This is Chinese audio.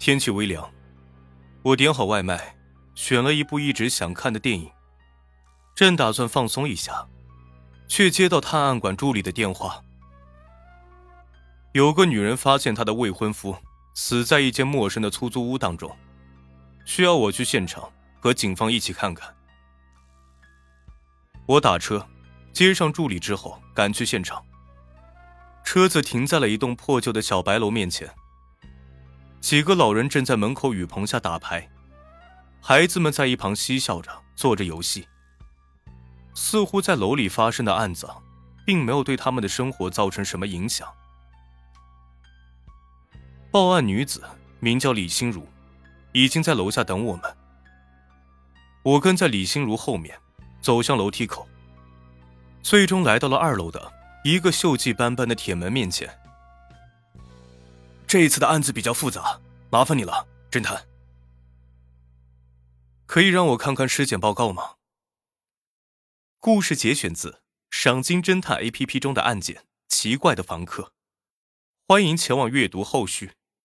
天气微凉，我点好外卖，选了一部一直想看的电影，正打算放松一下，却接到探案馆助理的电话。有个女人发现她的未婚夫死在一间陌生的出租屋当中，需要我去现场和警方一起看看。我打车接上助理之后，赶去现场。车子停在了一栋破旧的小白楼面前。几个老人正在门口雨棚下打牌，孩子们在一旁嬉笑着做着游戏。似乎在楼里发生的案子，并没有对他们的生活造成什么影响。报案女子名叫李心如，已经在楼下等我们。我跟在李心如后面，走向楼梯口，最终来到了二楼的一个锈迹斑斑的铁门面前。这一次的案子比较复杂，麻烦你了，侦探。可以让我看看尸检报告吗？故事节选自《赏金侦探》A P P 中的案件《奇怪的房客》，欢迎前往阅读后续。